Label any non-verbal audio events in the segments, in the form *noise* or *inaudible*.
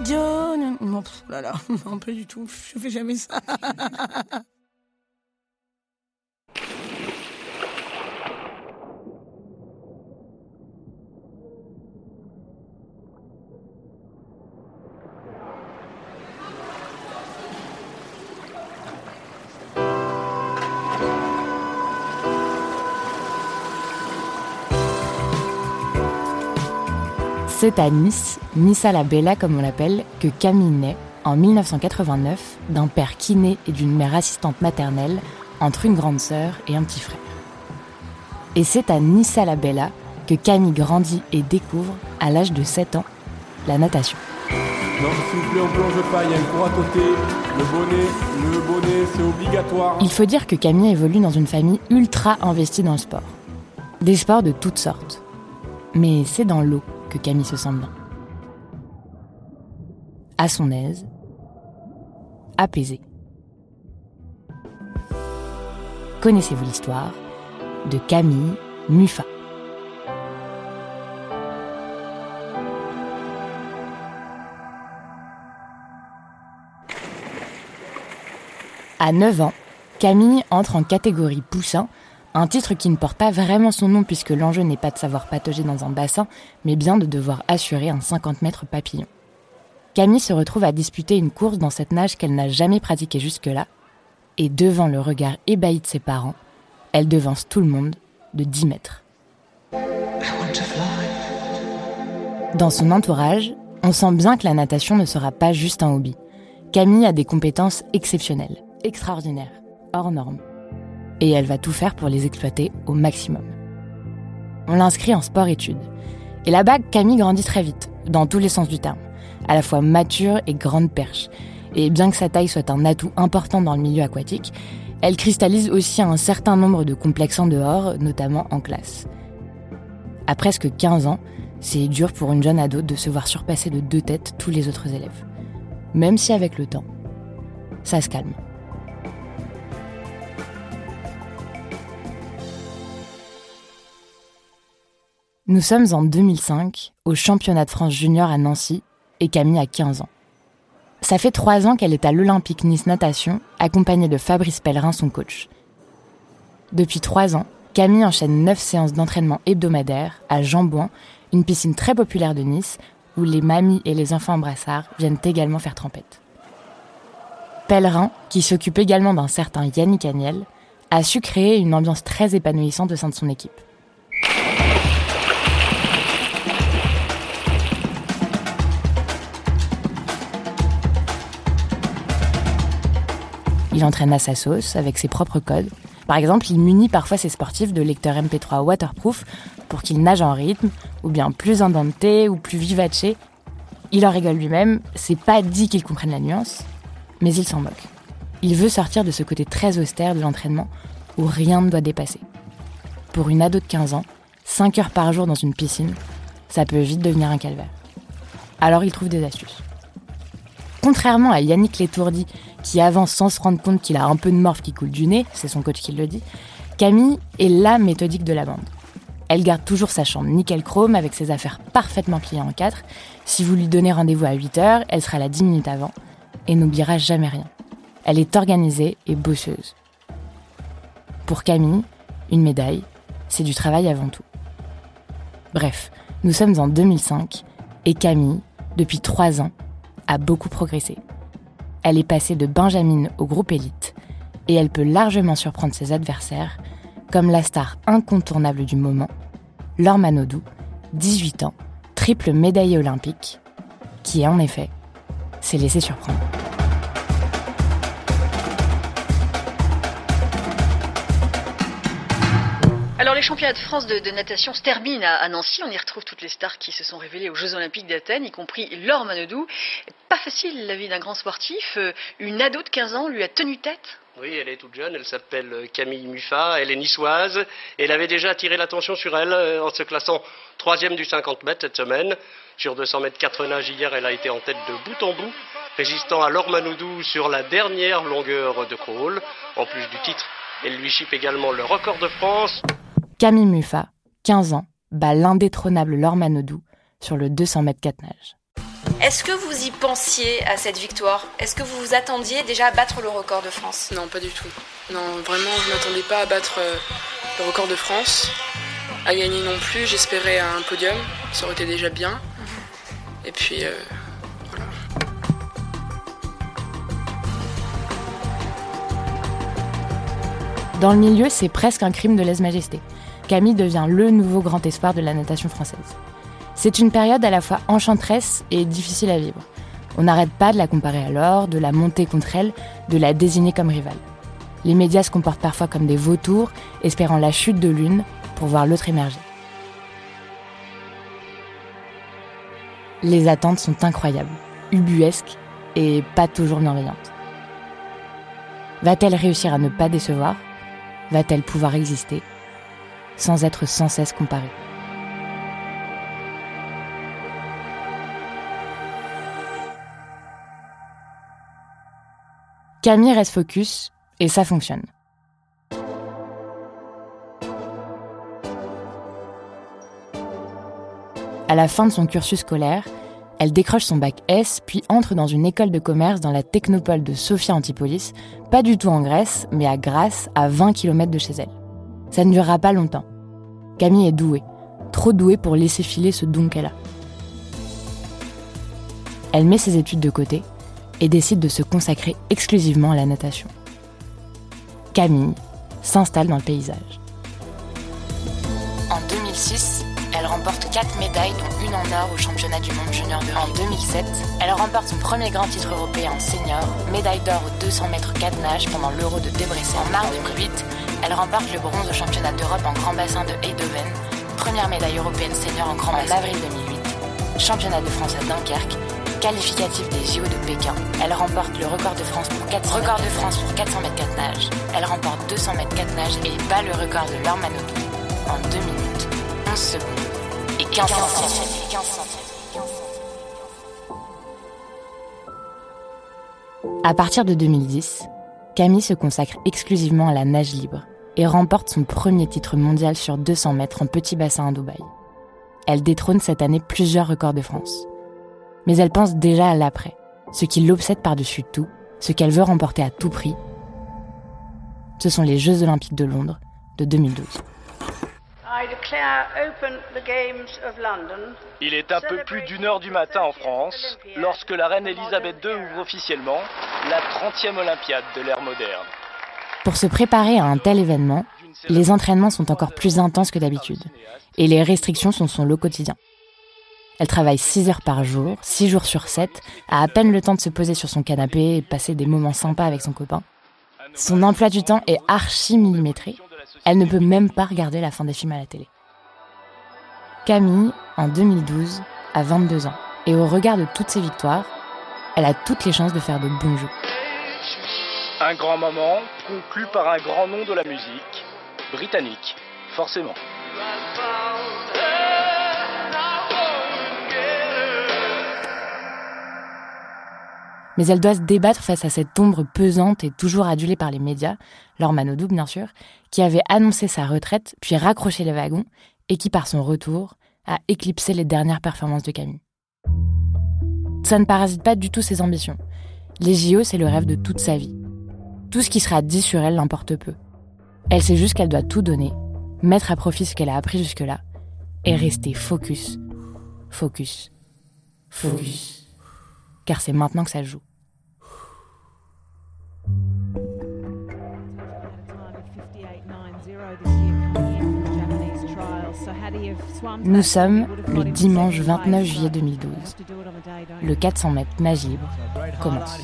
Bisous, non, pff, là, là, *laughs* non, pas du tout, je fais jamais ça. *laughs* C'est à Nice, Nissa la Bella comme on l'appelle, que Camille naît en 1989 d'un père kiné et d'une mère assistante maternelle entre une grande sœur et un petit frère. Et c'est à Nissa la Bella que Camille grandit et découvre, à l'âge de 7 ans, la natation. Non, s'il vous plaît, on plonge pas, il y a une cour à côté. Le bonnet, le bonnet, c'est obligatoire. Il faut dire que Camille évolue dans une famille ultra investie dans le sport. Des sports de toutes sortes. Mais c'est dans l'eau que Camille se sent bien. À son aise, apaisée. Connaissez-vous l'histoire de Camille Muffat? À 9 ans, Camille entre en catégorie poussin, un titre qui ne porte pas vraiment son nom puisque l'enjeu n'est pas de savoir patauger dans un bassin, mais bien de devoir assurer un 50 mètres papillon. Camille se retrouve à disputer une course dans cette nage qu'elle n'a jamais pratiquée jusque-là, et devant le regard ébahi de ses parents, elle devance tout le monde de 10 mètres. Dans son entourage, on sent bien que la natation ne sera pas juste un hobby. Camille a des compétences exceptionnelles, extraordinaires, hors normes. Et elle va tout faire pour les exploiter au maximum. On l'inscrit en sport-études. Et là-bas, Camille grandit très vite, dans tous les sens du terme, à la fois mature et grande perche. Et bien que sa taille soit un atout important dans le milieu aquatique, elle cristallise aussi un certain nombre de complexes en dehors, notamment en classe. À presque 15 ans, c'est dur pour une jeune ado de se voir surpasser de deux têtes tous les autres élèves. Même si avec le temps, ça se calme. Nous sommes en 2005, au championnat de France junior à Nancy, et Camille a 15 ans. Ça fait trois ans qu'elle est à l'Olympique Nice Natation, accompagnée de Fabrice Pellerin, son coach. Depuis trois ans, Camille enchaîne neuf séances d'entraînement hebdomadaires à Jambouin, une piscine très populaire de Nice, où les mamies et les enfants en brassard viennent également faire trempette. Pellerin, qui s'occupe également d'un certain Yannick Agnel, a su créer une ambiance très épanouissante au sein de son équipe. Il entraîne à sa sauce, avec ses propres codes. Par exemple, il munit parfois ses sportifs de lecteurs MP3 waterproof pour qu'ils nagent en rythme, ou bien plus indenté ou plus vivace. Il en rigole lui-même, c'est pas dit qu'il comprenne la nuance, mais il s'en moque. Il veut sortir de ce côté très austère de l'entraînement où rien ne doit dépasser. Pour une ado de 15 ans, 5 heures par jour dans une piscine, ça peut vite devenir un calvaire. Alors il trouve des astuces. Contrairement à Yannick Létourdi, qui avance sans se rendre compte qu'il a un peu de morph qui coule du nez, c'est son coach qui le dit, Camille est la méthodique de la bande. Elle garde toujours sa chambre nickel chrome avec ses affaires parfaitement pliées en quatre. Si vous lui donnez rendez-vous à 8 heures, elle sera là 10 minutes avant et n'oubliera jamais rien. Elle est organisée et bosseuse. Pour Camille, une médaille, c'est du travail avant tout. Bref, nous sommes en 2005 et Camille, depuis 3 ans, a beaucoup progressé. Elle est passée de Benjamin au groupe élite et elle peut largement surprendre ses adversaires, comme la star incontournable du moment, Laure Manodou, 18 ans, triple médaillée olympique, qui en effet s'est laissée surprendre. Les championnat de France de, natation se termine à, Nancy. On y retrouve toutes les stars qui se sont révélées aux Jeux Olympiques d'Athènes, y compris Laure Manodou. Pas facile la vie d'un grand sportif. Euh, une ado de 15 ans lui a tenu tête. Oui, elle est toute jeune, elle s'appelle Camille Muffat, elle est niçoise, elle avait déjà attiré l'attention sur elle euh, en se classant troisième du 50 mètres cette semaine. Sur 200 mètres 4 nages hier, elle a été en tête de bout en bout, résistant à Laure Manodou sur la dernière longueur de crawl. En plus du titre, elle lui chip également le record de France. Camille Muffat, 15 ans, bat l'indétrônable Laure Manodou sur le 200 mètres 4 nages. Est-ce que vous y pensiez à cette victoire? Est-ce que vous vous attendiez déjà à battre le record de France? Non, pas du tout. Non, vraiment, je ne m'attendais pas à battre euh, le record de France. À gagner non plus, j'espérais un podium, ça aurait été déjà bien. Mhm. Et puis, euh, voilà. Dans le milieu, c'est presque un crime de lèse-majesté. Camille devient le nouveau grand espoir de la natation française. C'est une période à la fois enchanteresse et difficile à vivre. On n'arrête pas de la comparer à l'or, de la monter contre elle, de la désigner comme rivale. Les médias se comportent parfois comme des vautours, espérant la chute de l'une pour voir l'autre émerger. Les attentes sont incroyables, ubuesques et pas toujours bienveillantes. Va-t-elle réussir à ne pas décevoir? Va-t-elle pouvoir exister? Sans être sans cesse comparée Camille reste focus et ça fonctionne. À la fin de son cursus scolaire, elle décroche son bac S, puis entre dans une école de commerce dans la technopole de Sophia Antipolis, pas du tout en Grèce, mais à Grasse, à 20 km de chez elle. Ça ne durera pas longtemps. Camille est douée, trop douée pour laisser filer ce don qu'elle a. Elle met ses études de côté et décide de se consacrer exclusivement à la natation. Camille s'installe dans le paysage. En 2006, elle remporte 4 médailles, dont une en or au championnat du monde junior de. En 2007, elle remporte son premier grand titre européen en senior, médaille d'or aux 200 mètres 4 nage pendant l'Euro de Debrecen. En mars 2008, elle remporte le bronze au championnat d'Europe en grand bassin de Eindhoven, première médaille européenne senior en grand bassin. En avril 2008, championnat de France à Dunkerque qualificatif des JO de Pékin. Elle remporte le record de France pour 400, record de France pour 400 mètres 4 nages. Elle remporte 200 mètres 4 nages et bat le record de Laure en 2 minutes, 11 secondes et 15 centièmes. À partir de 2010, Camille se consacre exclusivement à la nage libre et remporte son premier titre mondial sur 200 mètres en petit bassin à Dubaï. Elle détrône cette année plusieurs records de France mais elle pense déjà à l'après, ce qui l'obsède par-dessus tout, ce qu'elle veut remporter à tout prix. Ce sont les Jeux olympiques de Londres de 2012. Il est un peu plus d'une heure du matin en France lorsque la reine Elisabeth II ouvre officiellement la 30e Olympiade de l'ère moderne. Pour se préparer à un tel événement, les entraînements sont encore plus intenses que d'habitude et les restrictions sont son lot quotidien. Elle travaille 6 heures par jour, 6 jours sur 7, a à peine le temps de se poser sur son canapé et passer des moments sympas avec son copain. Son emploi du temps est archi millimétré. Elle ne peut même pas regarder la fin des films à la télé. Camille, en 2012, a 22 ans. Et au regard de toutes ses victoires, elle a toutes les chances de faire de bons jeux. Un grand moment conclu par un grand nom de la musique, britannique, forcément. Mais elle doit se débattre face à cette ombre pesante et toujours adulée par les médias, Laure Manodou bien sûr, qui avait annoncé sa retraite puis raccroché les wagons et qui par son retour a éclipsé les dernières performances de Camille. Ça ne parasite pas du tout ses ambitions. Les JO, c'est le rêve de toute sa vie. Tout ce qui sera dit sur elle l'importe peu. Elle sait juste qu'elle doit tout donner, mettre à profit ce qu'elle a appris jusque-là, et rester focus, focus, focus. Car c'est maintenant que ça joue. Nous sommes le dimanche 29 juillet 2012. Le 400 mètres nage libre commence.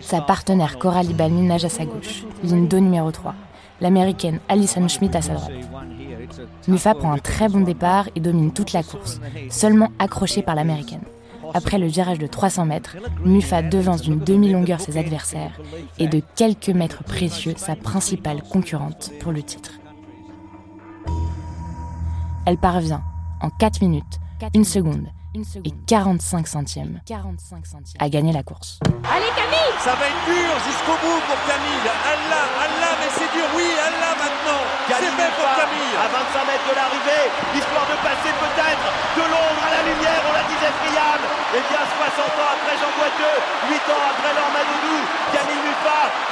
Sa partenaire Coralie Balmy nage à sa gauche, ligne 2 numéro 3. l'américaine Alison Schmidt à sa droite. Mufa prend un très bon départ et domine toute la course, seulement accrochée par l'américaine. Après le virage de 300 mètres, Mufa devance d'une demi-longueur ses adversaires et de quelques mètres précieux sa principale concurrente pour le titre. Elle parvient, en 4 minutes, 1 seconde et 45 centièmes à gagner la course. Allez Camille Ça va être dur jusqu'au bout pour Camille. Elle l'a, elle l'a, mais c'est dur, oui, elle l'a maintenant. C'est fait pour Camille. À 25 mètres de l'arrivée, histoire de passer peut-être de l'ombre à la lumière, on la disait friable. Et bien 60 ans après Jean Boiteux, 8 ans après Mufa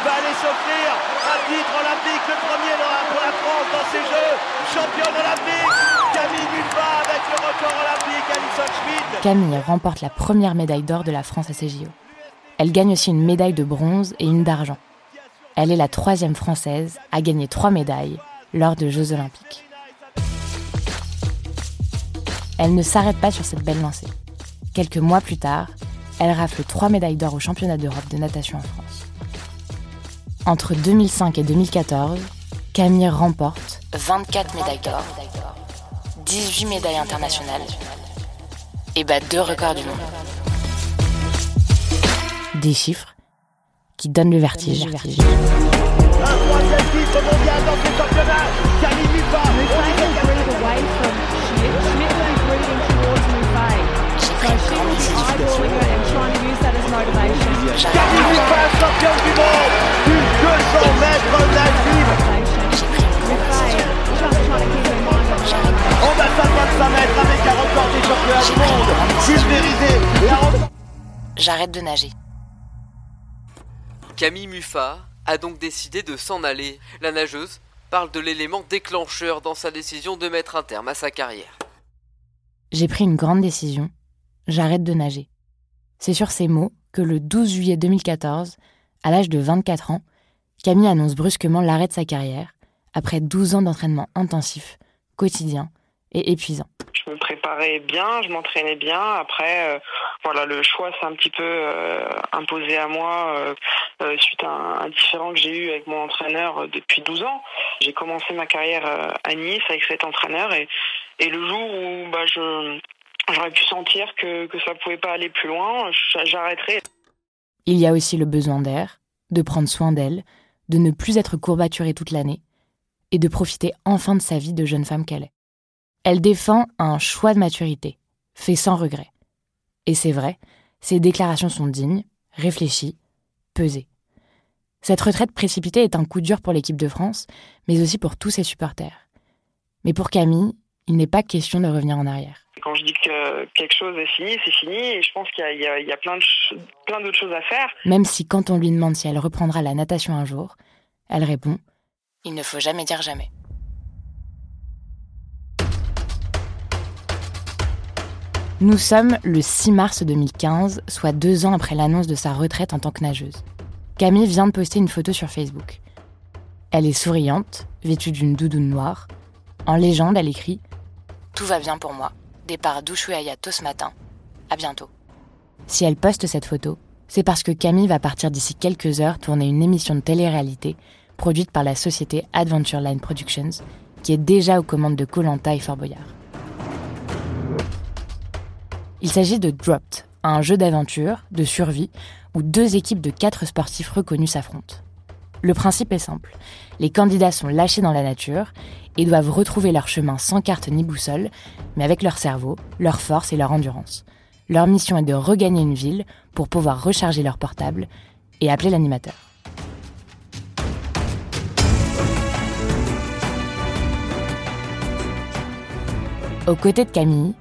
va aller s'offrir un titre olympique, le premier pour la France dans ces Jeux. Championne olympique, Camille Mufa avec le record olympique, Alison Schmidt. Camille remporte la première médaille d'or de la France à ces JO. Elle gagne aussi une médaille de bronze et une d'argent. Elle est la troisième française à gagner trois médailles lors de Jeux olympiques. Elle ne s'arrête pas sur cette belle lancée. Quelques mois plus tard, elle rafle trois médailles d'or au championnat d'Europe de natation en France. Entre 2005 et 2014, Camille remporte 24 médailles d'or, 18 médailles internationales et bat deux records du monde. Des chiffres qui donnent le vertige. Un troisième titre mondial dans ce championnat. Camille Mufa. Camille Mufa, championne du monde du 200 mètres On a 25 mètres avec un record des championnats du monde pulvérisé et un J'arrête de nager. Camille Muffat a donc décidé de s'en aller. La nageuse parle de l'élément déclencheur dans sa décision de mettre un terme à sa carrière. J'ai pris une grande décision. J'arrête de nager. C'est sur ces mots que le 12 juillet 2014, à l'âge de 24 ans, Camille annonce brusquement l'arrêt de sa carrière après 12 ans d'entraînement intensif, quotidien et épuisant. Je me préparais bien, je m'entraînais bien. Après, euh, voilà, le choix s'est un petit peu euh, imposé à moi euh, suite à un, un différend que j'ai eu avec mon entraîneur depuis 12 ans. J'ai commencé ma carrière à Nice avec cet entraîneur et, et le jour où bah, je j'aurais pu sentir que, que ça pouvait pas aller plus loin, j'arrêterais. Il y a aussi le besoin d'air, de prendre soin d'elle, de ne plus être courbaturée toute l'année et de profiter enfin de sa vie de jeune femme qu'elle est. Elle défend un choix de maturité, fait sans regret. Et c'est vrai, ses déclarations sont dignes, réfléchies, pesées. Cette retraite précipitée est un coup dur pour l'équipe de France, mais aussi pour tous ses supporters. Mais pour Camille, il n'est pas question de revenir en arrière. Quand je dis que quelque chose est fini, c'est fini, et je pense qu'il y a, y y plein d'autres choses à faire. Même si quand on lui demande si elle reprendra la natation un jour, elle répond Il ne faut jamais dire jamais. Nous sommes le 6 mars 2015, soit deux ans après l'annonce de sa retraite en tant que nageuse. Camille vient de poster une photo sur Facebook. Elle est souriante, vêtue d'une doudoune noire. En légende, elle écrit Tout va bien pour moi. Départ d'Ushuaïa tôt ce matin. À bientôt. Si elle poste cette photo, c'est parce que Camille va partir d'ici quelques heures tourner une émission de télé-réalité produite par la société Adventure Line Productions, qui est déjà aux commandes de Colanta et Fort Boyard. Il s'agit de Dropped, un jeu d'aventure, de survie, où deux équipes de quatre sportifs reconnus s'affrontent. Le principe est simple. Les candidats sont lâchés dans la nature et doivent retrouver leur chemin sans carte ni boussole, mais avec leur cerveau, leur force et leur endurance. Leur mission est de regagner une ville pour pouvoir recharger leur portable et appeler l'animateur. Aux côtés de Camille,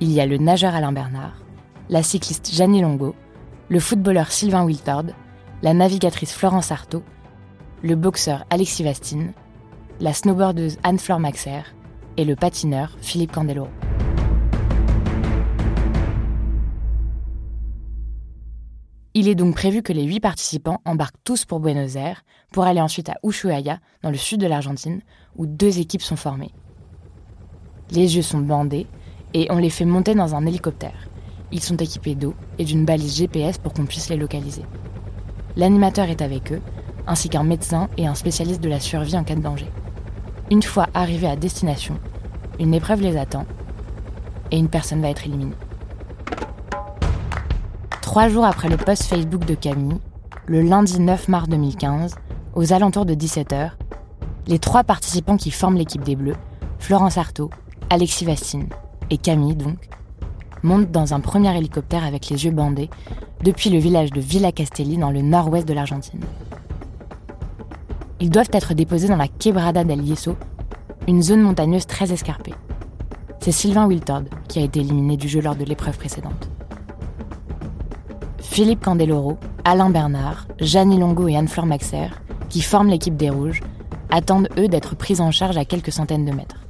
il y a le nageur Alain Bernard, la cycliste Jeannie Longo, le footballeur Sylvain Wiltord, la navigatrice Florence Artaud, le boxeur Alexis Vastine, la snowboardeuse Anne-Fleur Maxer et le patineur Philippe Candeloro. Il est donc prévu que les huit participants embarquent tous pour Buenos Aires pour aller ensuite à Ushuaia, dans le sud de l'Argentine, où deux équipes sont formées. Les yeux sont bandés et on les fait monter dans un hélicoptère. Ils sont équipés d'eau et d'une balise GPS pour qu'on puisse les localiser. L'animateur est avec eux ainsi qu'un médecin et un spécialiste de la survie en cas de danger. Une fois arrivés à destination, une épreuve les attend et une personne va être éliminée. Trois jours après le post Facebook de Camille, le lundi 9 mars 2015, aux alentours de 17h, les trois participants qui forment l'équipe des Bleus, Florence Artaud, Alexis Vastine et Camille donc, montent dans un premier hélicoptère avec les yeux bandés depuis le village de Villa Castelli dans le nord-ouest de l'Argentine. Ils doivent être déposés dans la Quebrada del Yeso, une zone montagneuse très escarpée. C'est Sylvain Wiltord qui a été éliminé du jeu lors de l'épreuve précédente. Philippe Candeloro, Alain Bernard, Jeannie Longo et Anne-Fleur Maxer, qui forment l'équipe des Rouges, attendent eux d'être pris en charge à quelques centaines de mètres.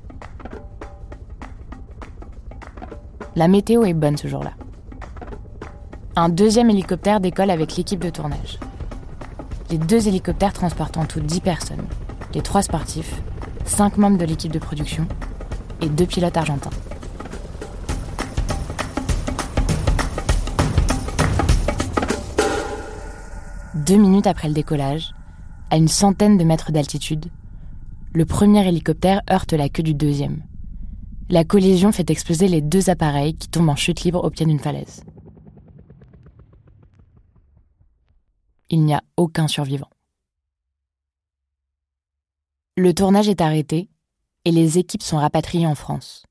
La météo est bonne ce jour-là. Un deuxième hélicoptère décolle avec l'équipe de tournage. Les deux hélicoptères transportent en tout 10 personnes, les trois sportifs, cinq membres de l'équipe de production et deux pilotes argentins. Deux minutes après le décollage, à une centaine de mètres d'altitude, le premier hélicoptère heurte la queue du deuxième. La collision fait exploser les deux appareils qui tombent en chute libre au pied d'une falaise. Il n'y a aucun survivant. Le tournage est arrêté et les équipes sont rapatriées en France.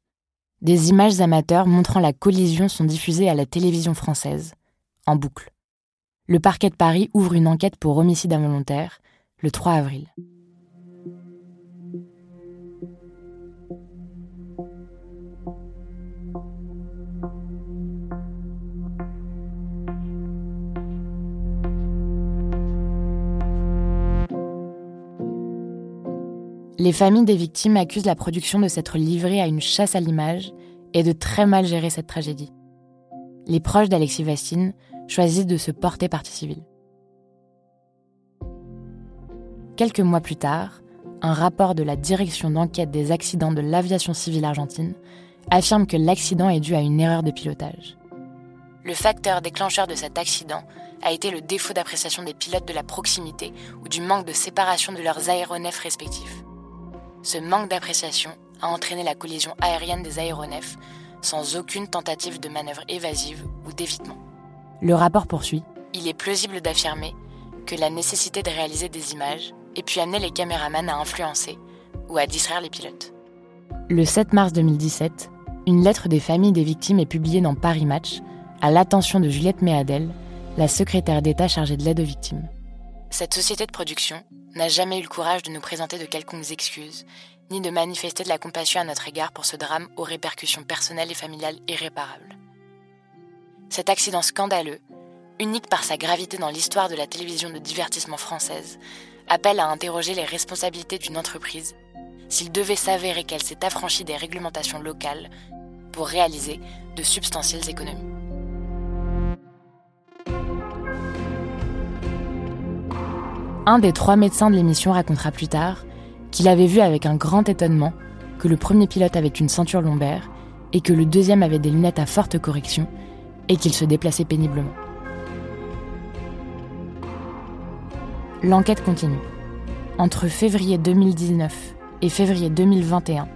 Des images amateurs montrant la collision sont diffusées à la télévision française, en boucle le parquet de Paris ouvre une enquête pour homicide involontaire le 3 avril. Les familles des victimes accusent la production de s'être livrée à une chasse à l'image et de très mal gérer cette tragédie. Les proches d'Alexis Vastine choisissent de se porter partie civile. Quelques mois plus tard, un rapport de la Direction d'enquête des accidents de l'aviation civile argentine affirme que l'accident est dû à une erreur de pilotage. Le facteur déclencheur de cet accident a été le défaut d'appréciation des pilotes de la proximité ou du manque de séparation de leurs aéronefs respectifs. Ce manque d'appréciation a entraîné la collision aérienne des aéronefs sans aucune tentative de manœuvre évasive ou d'évitement. Le rapport poursuit. Il est plausible d'affirmer que la nécessité de réaliser des images ait pu amener les caméramans à influencer ou à distraire les pilotes. Le 7 mars 2017, une lettre des familles des victimes est publiée dans Paris Match à l'attention de Juliette Méadel, la secrétaire d'État chargée de l'aide aux victimes. Cette société de production n'a jamais eu le courage de nous présenter de quelconques excuses, ni de manifester de la compassion à notre égard pour ce drame aux répercussions personnelles et familiales irréparables. Cet accident scandaleux, unique par sa gravité dans l'histoire de la télévision de divertissement française, appelle à interroger les responsabilités d'une entreprise s'il devait s'avérer qu'elle s'est affranchie des réglementations locales pour réaliser de substantielles économies. Un des trois médecins de l'émission racontera plus tard qu'il avait vu avec un grand étonnement que le premier pilote avait une ceinture lombaire et que le deuxième avait des lunettes à forte correction et qu'il se déplaçait péniblement. L'enquête continue. Entre février 2019 et février 2021,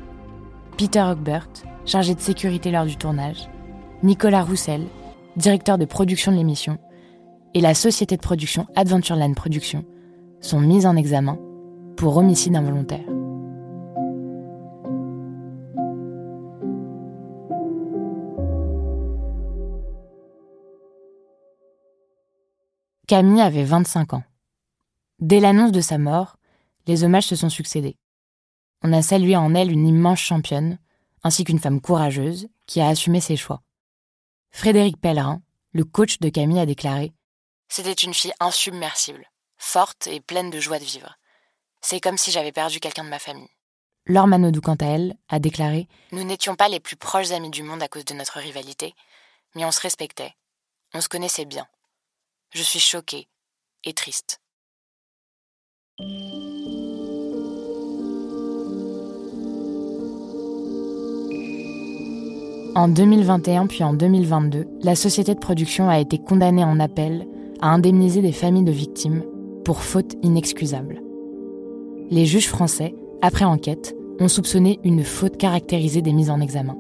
Peter Hogbert, chargé de sécurité lors du tournage, Nicolas Roussel, directeur de production de l'émission, et la société de production Adventureland Productions sont mis en examen pour homicide involontaire. Camille avait 25 ans. Dès l'annonce de sa mort, les hommages se sont succédés. On a salué en elle une immense championne, ainsi qu'une femme courageuse qui a assumé ses choix. Frédéric Pellerin, le coach de Camille, a déclaré C'était une fille insubmersible, forte et pleine de joie de vivre. C'est comme si j'avais perdu quelqu'un de ma famille. Laure Manodou, quant à elle, a déclaré Nous n'étions pas les plus proches amis du monde à cause de notre rivalité, mais on se respectait, on se connaissait bien. Je suis choquée et triste. En 2021 puis en 2022, la société de production a été condamnée en appel à indemniser des familles de victimes pour faute inexcusable. Les juges français, après enquête, ont soupçonné une faute caractérisée des mises en examen.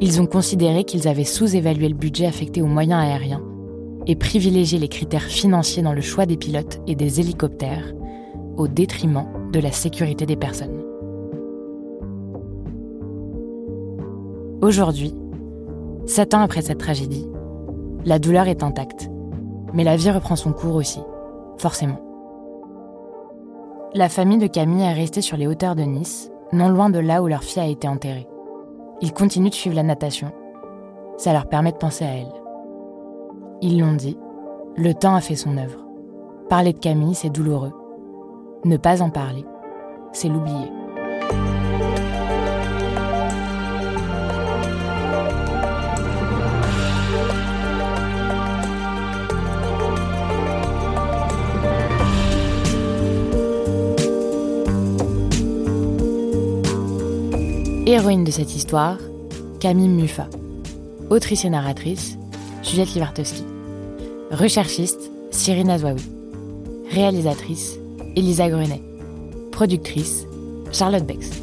Ils ont considéré qu'ils avaient sous-évalué le budget affecté aux moyens aériens et privilégié les critères financiers dans le choix des pilotes et des hélicoptères au détriment de la sécurité des personnes. Aujourd'hui, sept ans après cette tragédie, la douleur est intacte, mais la vie reprend son cours aussi, forcément. La famille de Camille est restée sur les hauteurs de Nice, non loin de là où leur fille a été enterrée. Ils continuent de suivre la natation. Ça leur permet de penser à elle. Ils l'ont dit, le temps a fait son œuvre. Parler de Camille, c'est douloureux. Ne pas en parler, c'est l'oublier. Héroïne de cette histoire, Camille Muffat. Autrice et narratrice, Juliette Livartowski. Recherchiste, Cyrine Azouaoui. Réalisatrice, Elisa Grenet. Productrice, Charlotte Bex.